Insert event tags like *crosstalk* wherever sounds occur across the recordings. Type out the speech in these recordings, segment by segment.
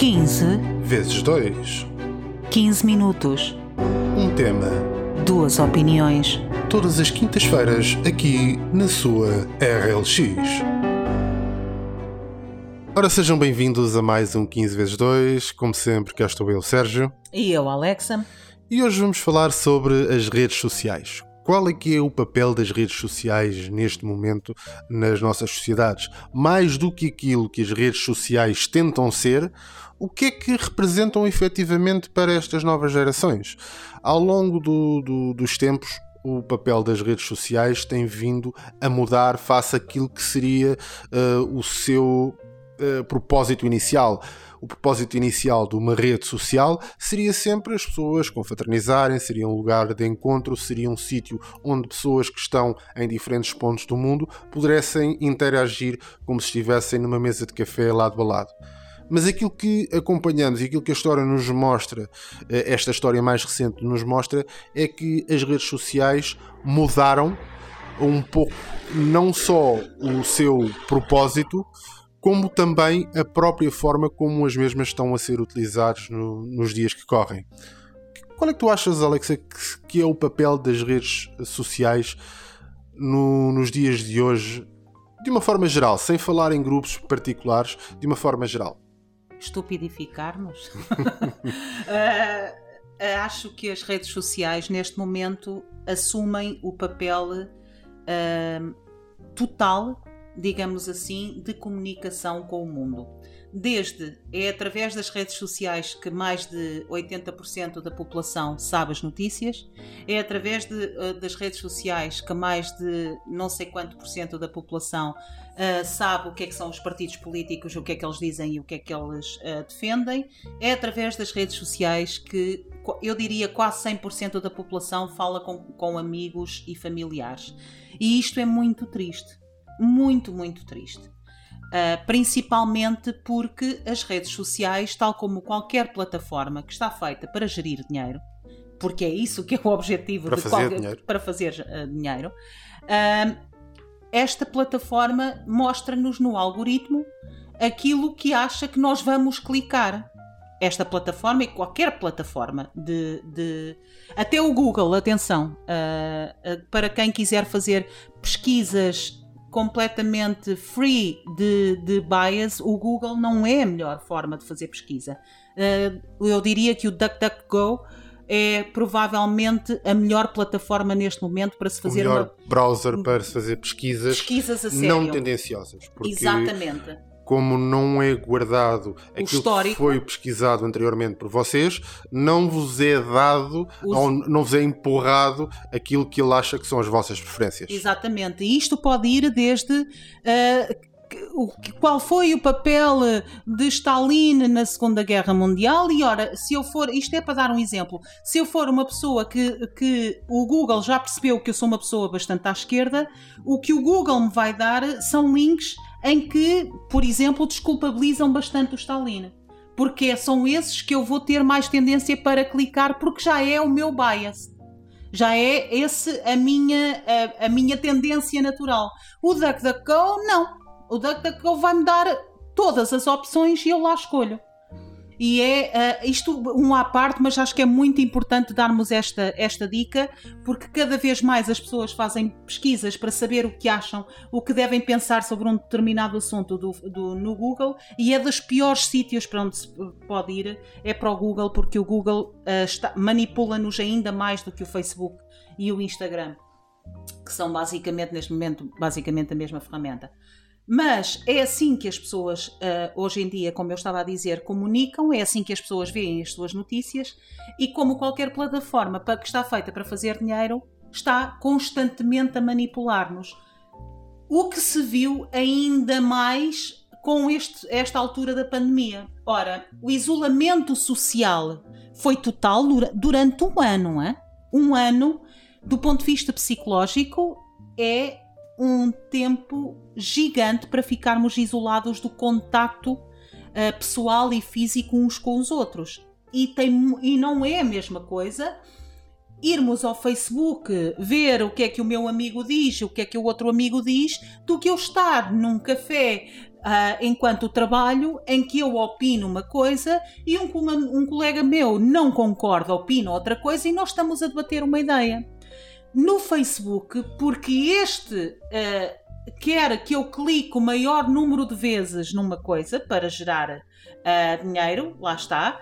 15 vezes 2. 15 minutos. Um tema. Duas opiniões. Todas as quintas-feiras, aqui na sua RLX. Ora, sejam bem-vindos a mais um 15 vezes 2. Como sempre, cá estou eu, Sérgio. E eu, Alexa. E hoje vamos falar sobre as redes sociais. Qual é que é o papel das redes sociais neste momento nas nossas sociedades? Mais do que aquilo que as redes sociais tentam ser, o que é que representam efetivamente para estas novas gerações? Ao longo do, do, dos tempos, o papel das redes sociais tem vindo a mudar face àquilo que seria uh, o seu uh, propósito inicial o propósito inicial de uma rede social seria sempre as pessoas confraternizarem, seria um lugar de encontro, seria um sítio onde pessoas que estão em diferentes pontos do mundo pudessem interagir como se estivessem numa mesa de café lado a lado. Mas aquilo que acompanhamos e aquilo que a história nos mostra, eh, esta história mais recente nos mostra, é que as redes sociais mudaram um pouco não só o seu propósito, como também a própria forma como as mesmas estão a ser utilizadas no, nos dias que correm. Qual é que tu achas, Alexa, que, que é o papel das redes sociais no, nos dias de hoje, de uma forma geral, sem falar em grupos particulares, de uma forma geral? Estupidificar-nos? uh, *laughs* acho que as redes sociais, neste momento, assumem o papel uh, total digamos assim, de comunicação com o mundo. Desde é através das redes sociais que mais de 80% da população sabe as notícias, é através de, uh, das redes sociais que mais de não sei quanto por cento da população uh, sabe o que é que são os partidos políticos, o que é que eles dizem e o que é que eles uh, defendem, é através das redes sociais que eu diria quase 100% da população fala com, com amigos e familiares. E isto é muito triste muito, muito triste. Uh, principalmente porque as redes sociais, tal como qualquer plataforma que está feita para gerir dinheiro, porque é isso que é o objetivo para de fazer qualquer, dinheiro. para fazer uh, dinheiro, uh, esta plataforma mostra-nos no algoritmo aquilo que acha que nós vamos clicar. Esta plataforma e qualquer plataforma de, de até o Google, atenção, para quem quiser fazer pesquisas completamente free de, de bias, o Google não é a melhor forma de fazer pesquisa. Uh, eu diria que o DuckDuckGo é provavelmente a melhor plataforma neste momento para se fazer o melhor uma... browser para se fazer pesquisas, pesquisas não tendenciosas. Porque Exatamente como não é guardado aquilo histórico. que foi pesquisado anteriormente por vocês, não vos é dado Os... ou não vos é empurrado aquilo que ele acha que são as vossas preferências. Exatamente. E isto pode ir desde. Uh, qual foi o papel de Stalin na Segunda Guerra Mundial e ora, se eu for, isto é para dar um exemplo, se eu for uma pessoa que, que o Google já percebeu que eu sou uma pessoa bastante à esquerda, o que o Google me vai dar são links em que, por exemplo, desculpabilizam bastante o Stalin. Porque são esses que eu vou ter mais tendência para clicar, porque já é o meu bias. Já é esse a minha, a, a minha tendência natural. O DuckDuckGo, não. O DuckDuckGo vai-me dar todas as opções e eu lá escolho. E é uh, isto um à parte, mas acho que é muito importante darmos esta, esta dica, porque cada vez mais as pessoas fazem pesquisas para saber o que acham, o que devem pensar sobre um determinado assunto do, do no Google, e é dos piores sítios para onde se pode ir, é para o Google, porque o Google uh, manipula-nos ainda mais do que o Facebook e o Instagram, que são basicamente, neste momento, basicamente a mesma ferramenta. Mas é assim que as pessoas, uh, hoje em dia, como eu estava a dizer, comunicam, é assim que as pessoas veem as suas notícias e, como qualquer plataforma que está feita para fazer dinheiro, está constantemente a manipular-nos. O que se viu ainda mais com este, esta altura da pandemia. Ora, o isolamento social foi total durante um ano. Hein? Um ano, do ponto de vista psicológico, é um tempo gigante para ficarmos isolados do contacto uh, pessoal e físico uns com os outros. E, tem, e não é a mesma coisa irmos ao Facebook ver o que é que o meu amigo diz, o que é que o outro amigo diz, do que eu estar num café Uh, enquanto trabalho em que eu opino uma coisa e um, um, colega meu não concorda, opina outra coisa e nós estamos a debater uma ideia. No Facebook, porque este uh, quer que eu clique o maior número de vezes numa coisa para gerar uh, dinheiro, lá está,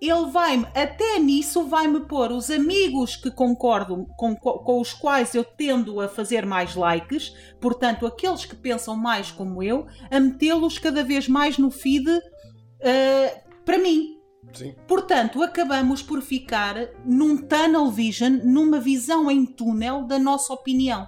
ele vai-me, até nisso, vai-me pôr os amigos que concordo, com, com os quais eu tendo a fazer mais likes, portanto, aqueles que pensam mais como eu, a metê-los cada vez mais no feed uh, para mim. Sim. Portanto, acabamos por ficar num tunnel vision, numa visão em túnel da nossa opinião,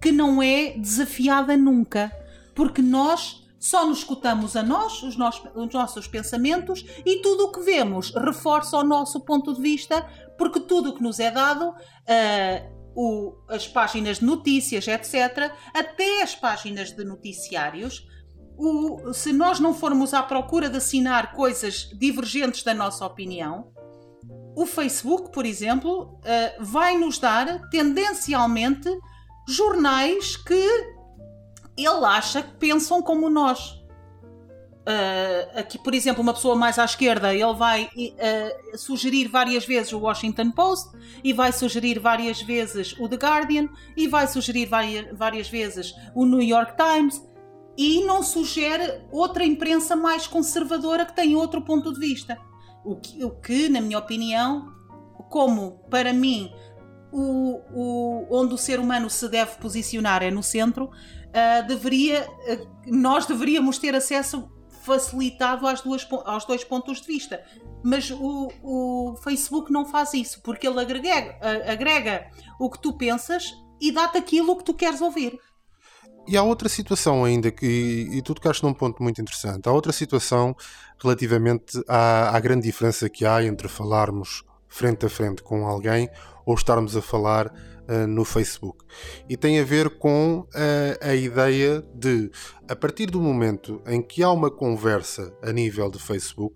que não é desafiada nunca, porque nós só nos escutamos a nós, os, nossos, os nossos pensamentos e tudo o que vemos reforça o nosso ponto de vista, porque tudo o que nos é dado, uh, o, as páginas de notícias, etc., até as páginas de noticiários, o, se nós não formos à procura de assinar coisas divergentes da nossa opinião, o Facebook, por exemplo, uh, vai nos dar tendencialmente jornais que ele acha que pensam como nós. Uh, aqui, por exemplo, uma pessoa mais à esquerda, ele vai uh, sugerir várias vezes o Washington Post e vai sugerir várias vezes o The Guardian e vai sugerir várias, várias vezes o New York Times e não sugere outra imprensa mais conservadora que tem outro ponto de vista. O que, o que na minha opinião, como para mim o, o, onde o ser humano se deve posicionar é no centro, uh, deveria, uh, nós deveríamos ter acesso facilitado às duas, aos dois pontos de vista. Mas o, o Facebook não faz isso, porque ele agrega, agrega o que tu pensas e dá-te aquilo que tu queres ouvir. E há outra situação ainda que, e tu tocaste num ponto muito interessante, há outra situação relativamente à, à grande diferença que há entre falarmos frente a frente com alguém ou estarmos a falar uh, no Facebook. E tem a ver com uh, a ideia de, a partir do momento em que há uma conversa a nível de Facebook,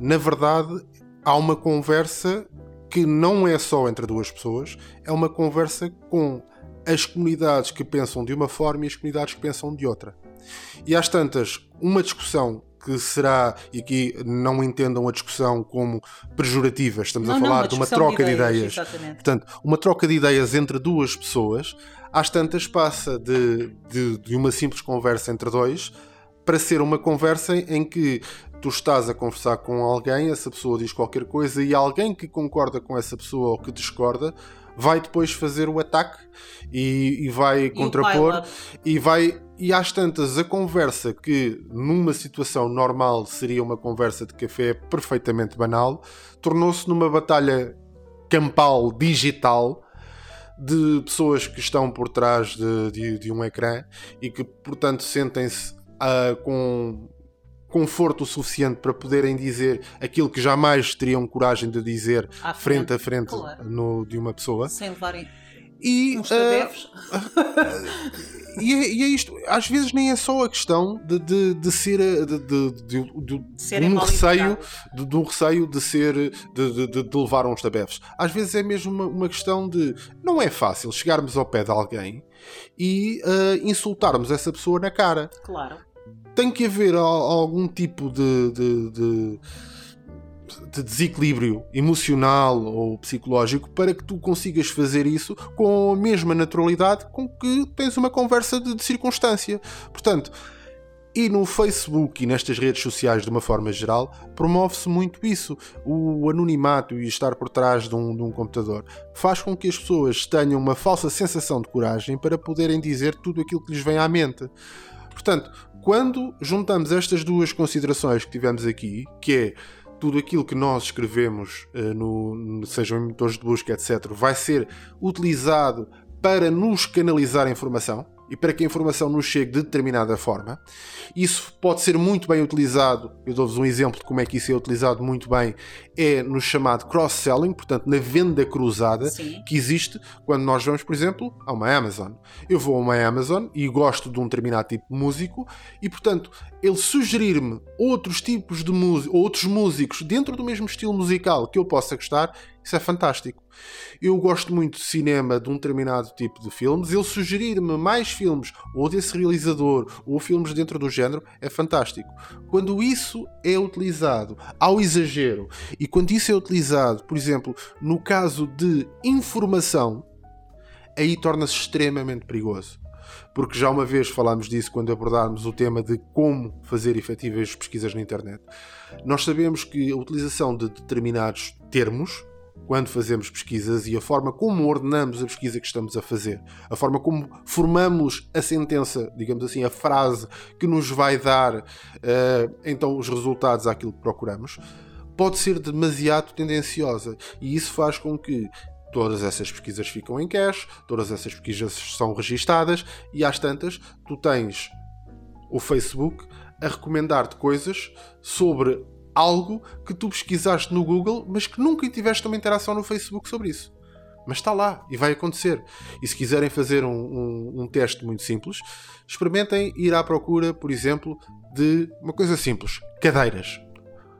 na verdade há uma conversa que não é só entre duas pessoas, é uma conversa com as comunidades que pensam de uma forma e as comunidades que pensam de outra. E às tantas, uma discussão que será, e aqui não entendam a discussão como pejorativa, estamos não, a falar não, de uma troca de ideias. De ideias Portanto, uma troca de ideias entre duas pessoas, às tantas passa de, de, de uma simples conversa entre dois para ser uma conversa em que tu estás a conversar com alguém, essa pessoa diz qualquer coisa e alguém que concorda com essa pessoa ou que discorda vai depois fazer o ataque e, e vai e contrapor e vai e às tantas a conversa que numa situação normal seria uma conversa de café perfeitamente banal tornou-se numa batalha campal digital de pessoas que estão por trás de, de, de um ecrã e que portanto sentem-se uh, com conforto suficiente para poderem dizer aquilo que jamais teriam coragem de dizer frente, frente a frente claro. no, de uma pessoa. Sem levarem e, uns. Uh, *laughs* e, é, e, é, isto, às vezes nem é só a questão de, de, de ser de, de, de, de um receio de, um receio de ser de, de, de levar uns tabefes. Às vezes é mesmo uma, uma, questão de não é fácil chegarmos ao pé de alguém e uh, insultarmos essa pessoa na cara. Claro tem que haver algum tipo de, de, de, de, desequilíbrio emocional ou psicológico para que tu consigas fazer isso com a mesma naturalidade com que tens uma conversa de, de circunstância. Portanto, e no Facebook e nestas redes sociais, de uma forma geral, promove-se muito isso. O anonimato e estar por trás de um, de um, computador faz com que as pessoas tenham uma falsa sensação de coragem para poderem dizer tudo aquilo que lhes vem à mente. Portanto, quando juntamos estas duas considerações que tivemos aqui, que é tudo aquilo que nós escrevemos, uh, no, sejam em motores de busca, etc., vai ser utilizado para nos canalizar a informação, e para que a informação nos chegue de determinada forma. Isso pode ser muito bem utilizado, eu dou-vos um exemplo de como é que isso é utilizado muito bem, é no chamado cross-selling, portanto, na venda cruzada Sim. que existe quando nós vamos, por exemplo, a uma Amazon. Eu vou a uma Amazon e gosto de um determinado tipo de músico e, portanto, ele sugerir-me outros tipos de música, outros músicos dentro do mesmo estilo musical que eu possa gostar, Isso é fantástico. Eu gosto muito de cinema de um determinado tipo de filmes. Ele sugerir-me mais filmes, ou desse realizador, ou filmes dentro do género, é fantástico. Quando isso é utilizado ao exagero, e quando isso é utilizado, por exemplo, no caso de informação, aí torna-se extremamente perigoso porque já uma vez falámos disso quando abordarmos o tema de como fazer efetivas pesquisas na internet. Nós sabemos que a utilização de determinados termos, quando fazemos pesquisas e a forma como ordenamos a pesquisa que estamos a fazer, a forma como formamos a sentença, digamos assim, a frase que nos vai dar uh, então os resultados àquilo que procuramos, pode ser demasiado tendenciosa. E isso faz com que todas essas pesquisas ficam em cache, todas essas pesquisas são registadas e às tantas tu tens o Facebook a recomendar-te coisas sobre algo que tu pesquisaste no Google, mas que nunca tiveste uma interação no Facebook sobre isso. Mas está lá e vai acontecer. E se quiserem fazer um, um, um teste muito simples, experimentem ir à procura, por exemplo, de uma coisa simples: cadeiras.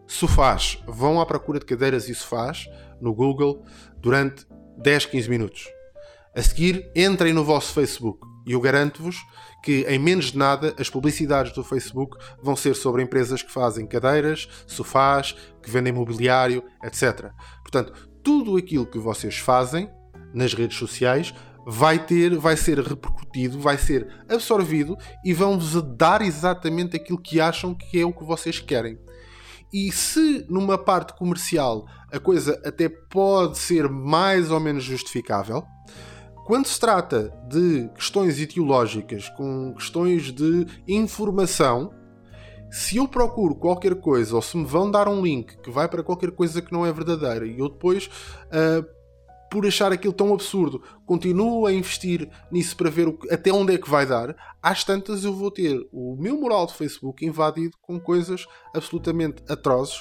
Sofás. Vão à procura de cadeiras e sofás no Google durante 10, 15 minutos. A seguir, entrem no vosso Facebook e eu garanto-vos que em menos de nada as publicidades do Facebook vão ser sobre empresas que fazem cadeiras, sofás, que vendem mobiliário, etc. Portanto, tudo aquilo que vocês fazem nas redes sociais vai ter, vai ser repercutido, vai ser absorvido e vão-vos dar exatamente aquilo que acham que é o que vocês querem. E se numa parte comercial a coisa até pode ser mais ou menos justificável, quando se trata de questões ideológicas, com questões de informação, se eu procuro qualquer coisa ou se me vão dar um link que vai para qualquer coisa que não é verdadeira e eu depois uh, por achar aquilo tão absurdo, continuo a investir nisso para ver que, até onde é que vai dar, às tantas eu vou ter o meu mural de Facebook invadido com coisas absolutamente atrozes,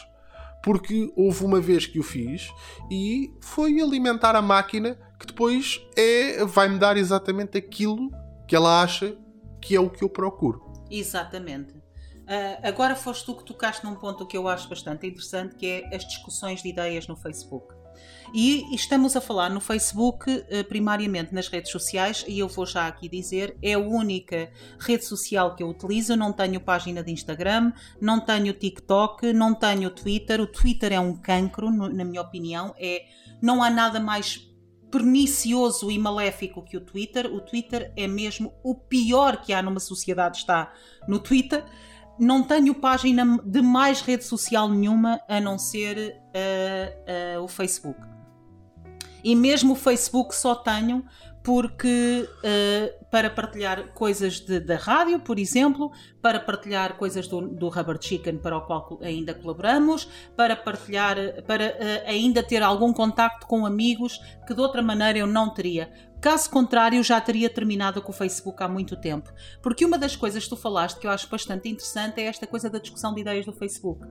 porque houve uma vez que o fiz e foi alimentar a máquina que depois é, vai-me dar exatamente aquilo que ela acha que é o que eu procuro. Exatamente. Uh, agora foste tu que tocaste num ponto que eu acho bastante interessante, que é as discussões de ideias no Facebook. E estamos a falar no Facebook, eh, primariamente nas redes sociais, e eu vou já aqui dizer: é a única rede social que eu utilizo. Não tenho página de Instagram, não tenho TikTok, não tenho Twitter. O Twitter é um cancro, na minha opinião. É, não há nada mais pernicioso e maléfico que o Twitter. O Twitter é mesmo o pior que há numa sociedade, está no Twitter. Não tenho página de mais rede social nenhuma a não ser uh, uh, o Facebook. E mesmo o Facebook só tenho porque uh, para partilhar coisas de, da rádio, por exemplo, para partilhar coisas do, do Rubber Chicken para o qual ainda colaboramos, para partilhar, para uh, ainda ter algum contacto com amigos que de outra maneira eu não teria. Caso contrário, já teria terminado com o Facebook há muito tempo. Porque uma das coisas que tu falaste que eu acho bastante interessante é esta coisa da discussão de ideias do Facebook.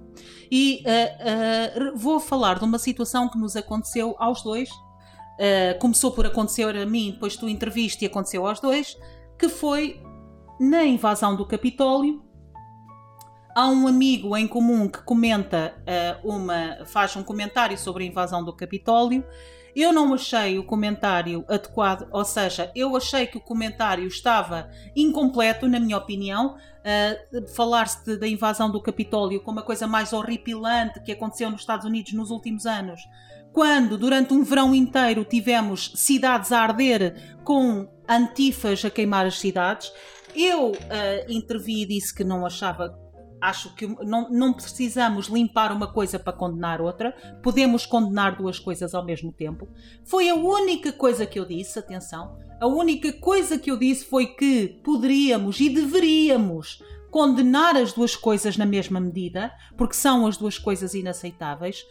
E uh, vou falar de uma situação que nos aconteceu aos dois uh, começou por acontecer a mim, depois tu interviste e aconteceu aos dois, que foi na invasão do Capitólio. Há um amigo em comum que comenta uh, uma, faz um comentário sobre a invasão do Capitólio. Eu não achei o comentário adequado, ou seja, eu achei que o comentário estava incompleto, na minha opinião. Uh, Falar-se da invasão do Capitólio como a coisa mais horripilante que aconteceu nos Estados Unidos nos últimos anos quando durante um verão inteiro tivemos cidades a arder com antifas a queimar as cidades, eu uh, intervi e disse que não achava. Acho que não, não precisamos limpar uma coisa para condenar outra, podemos condenar duas coisas ao mesmo tempo. Foi a única coisa que eu disse, atenção, a única coisa que eu disse foi que poderíamos e deveríamos condenar as duas coisas na mesma medida, porque são as duas coisas inaceitáveis.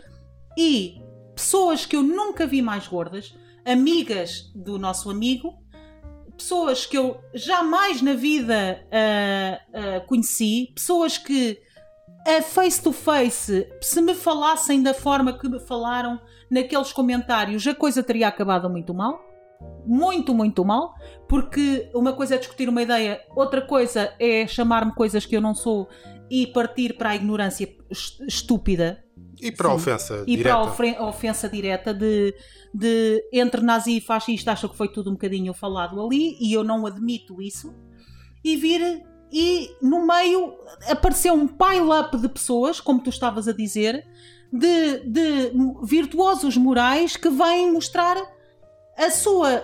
E pessoas que eu nunca vi mais gordas, amigas do nosso amigo, pessoas que eu jamais na vida uh, uh, conheci, pessoas que a face to face, se me falassem da forma que me falaram naqueles comentários, a coisa teria acabado muito mal. Muito, muito mal, porque uma coisa é discutir uma ideia, outra coisa é chamar-me coisas que eu não sou e partir para a ignorância estúpida E para a ofensa e direta. para a ofensa direta de, de entre nazi e fascista, acho que foi tudo um bocadinho falado ali e eu não admito isso. E vir e no meio apareceu um pile-up de pessoas, como tu estavas a dizer, de, de virtuosos morais que vêm mostrar a sua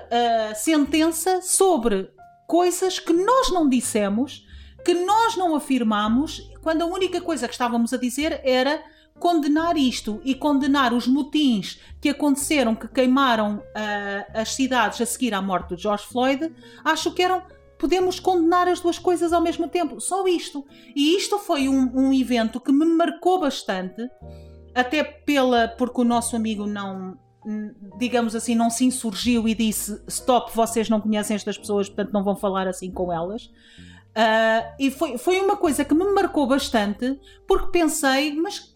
sentença sobre coisas que nós não dissemos, que nós não afirmamos, quando a única coisa que estávamos a dizer era condenar isto e condenar os motins que aconteceram, que queimaram uh, as cidades a seguir à morte de George Floyd, acho que eram. Podemos condenar as duas coisas ao mesmo tempo, só isto. E isto foi um, um evento que me marcou bastante, até pela porque o nosso amigo não, digamos assim, não se insurgiu e disse: Stop, vocês não conhecem estas pessoas, portanto não vão falar assim com elas. Uh, e foi, foi uma coisa que me marcou bastante, porque pensei, mas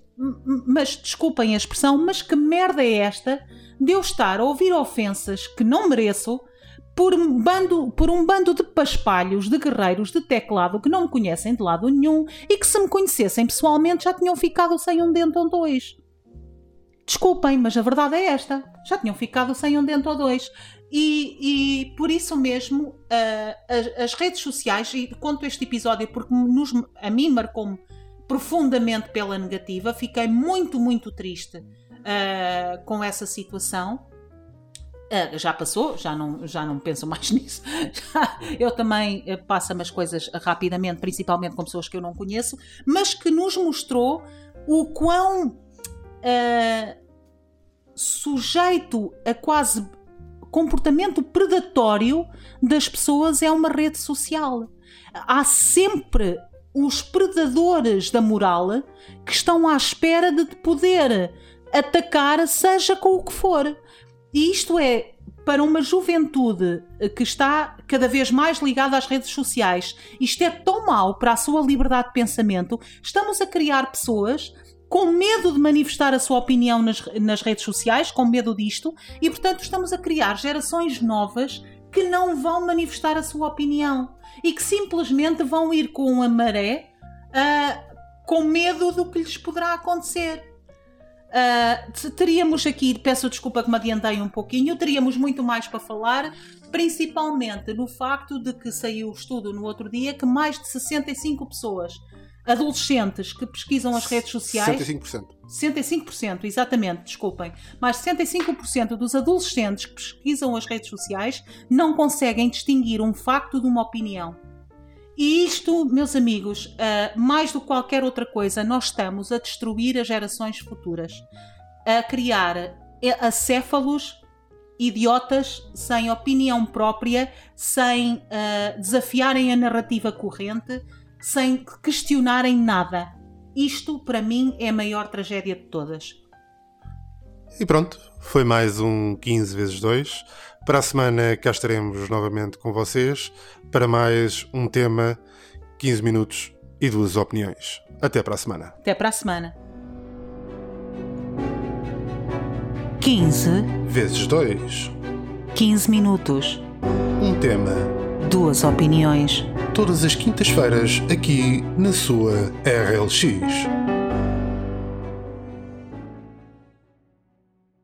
mas desculpem a expressão, mas que merda é esta de eu estar a ouvir ofensas que não mereço por um bando, por um bando de paspalhos, de guerreiros de teclado que não me conhecem de lado nenhum e que se me conhecessem pessoalmente já tinham ficado sem um dente ou dois. Desculpem, mas a verdade é esta. Já tinham ficado sem um dente ou dois. E, e por isso mesmo, uh, as, as, redes sociais, e conto este episódio porque nos, a mim marcou-me profundamente pela negativa. Fiquei muito, muito triste uh, com essa situação. Uh, já passou, já não, já não penso mais *laughs* nisso. eu também passo-me as coisas rapidamente, principalmente com pessoas que eu não conheço, mas que nos mostrou o quão sujeito a quase comportamento predatório das pessoas é uma rede social. Há sempre os predadores da moral que estão à espera de poder atacar, seja com o que for. E isto é para uma juventude que está cada vez mais ligada às redes sociais. Isto é tão mau para a sua liberdade de pensamento. Estamos a criar pessoas com medo de manifestar a sua opinião nas, nas redes sociais, com medo disto, e portanto estamos a criar gerações novas que não vão manifestar a sua opinião e que simplesmente vão ir com a maré uh, com medo do que lhes poderá acontecer. Uh, teríamos aqui, peço desculpa que me adiantei um pouquinho, teríamos muito mais para falar, principalmente no facto de que saiu o estudo no outro dia que mais de 65 pessoas adolescentes que pesquisam as redes sociais. 65%. 65%, exatamente, desculpem. Mais de 65% dos adolescentes que pesquisam as redes sociais não conseguem distinguir um facto de uma opinião. E isto, meus amigos, uh, mais do que qualquer outra coisa, nós estamos a destruir as gerações futuras, a criar acéfalos idiotas sem opinião própria, sem uh, desafiarem a narrativa corrente, sem questionarem nada. Isto, para mim, é a maior tragédia de todas. E pronto, foi mais um 15 vezes 2. Para a semana cá estaremos novamente com vocês para mais um tema, 15 minutos e duas opiniões. Até para a semana. Até para a semana. 15 vezes 2. 15 minutos. Um tema. Duas opiniões todas as quintas-feiras aqui na sua RLX.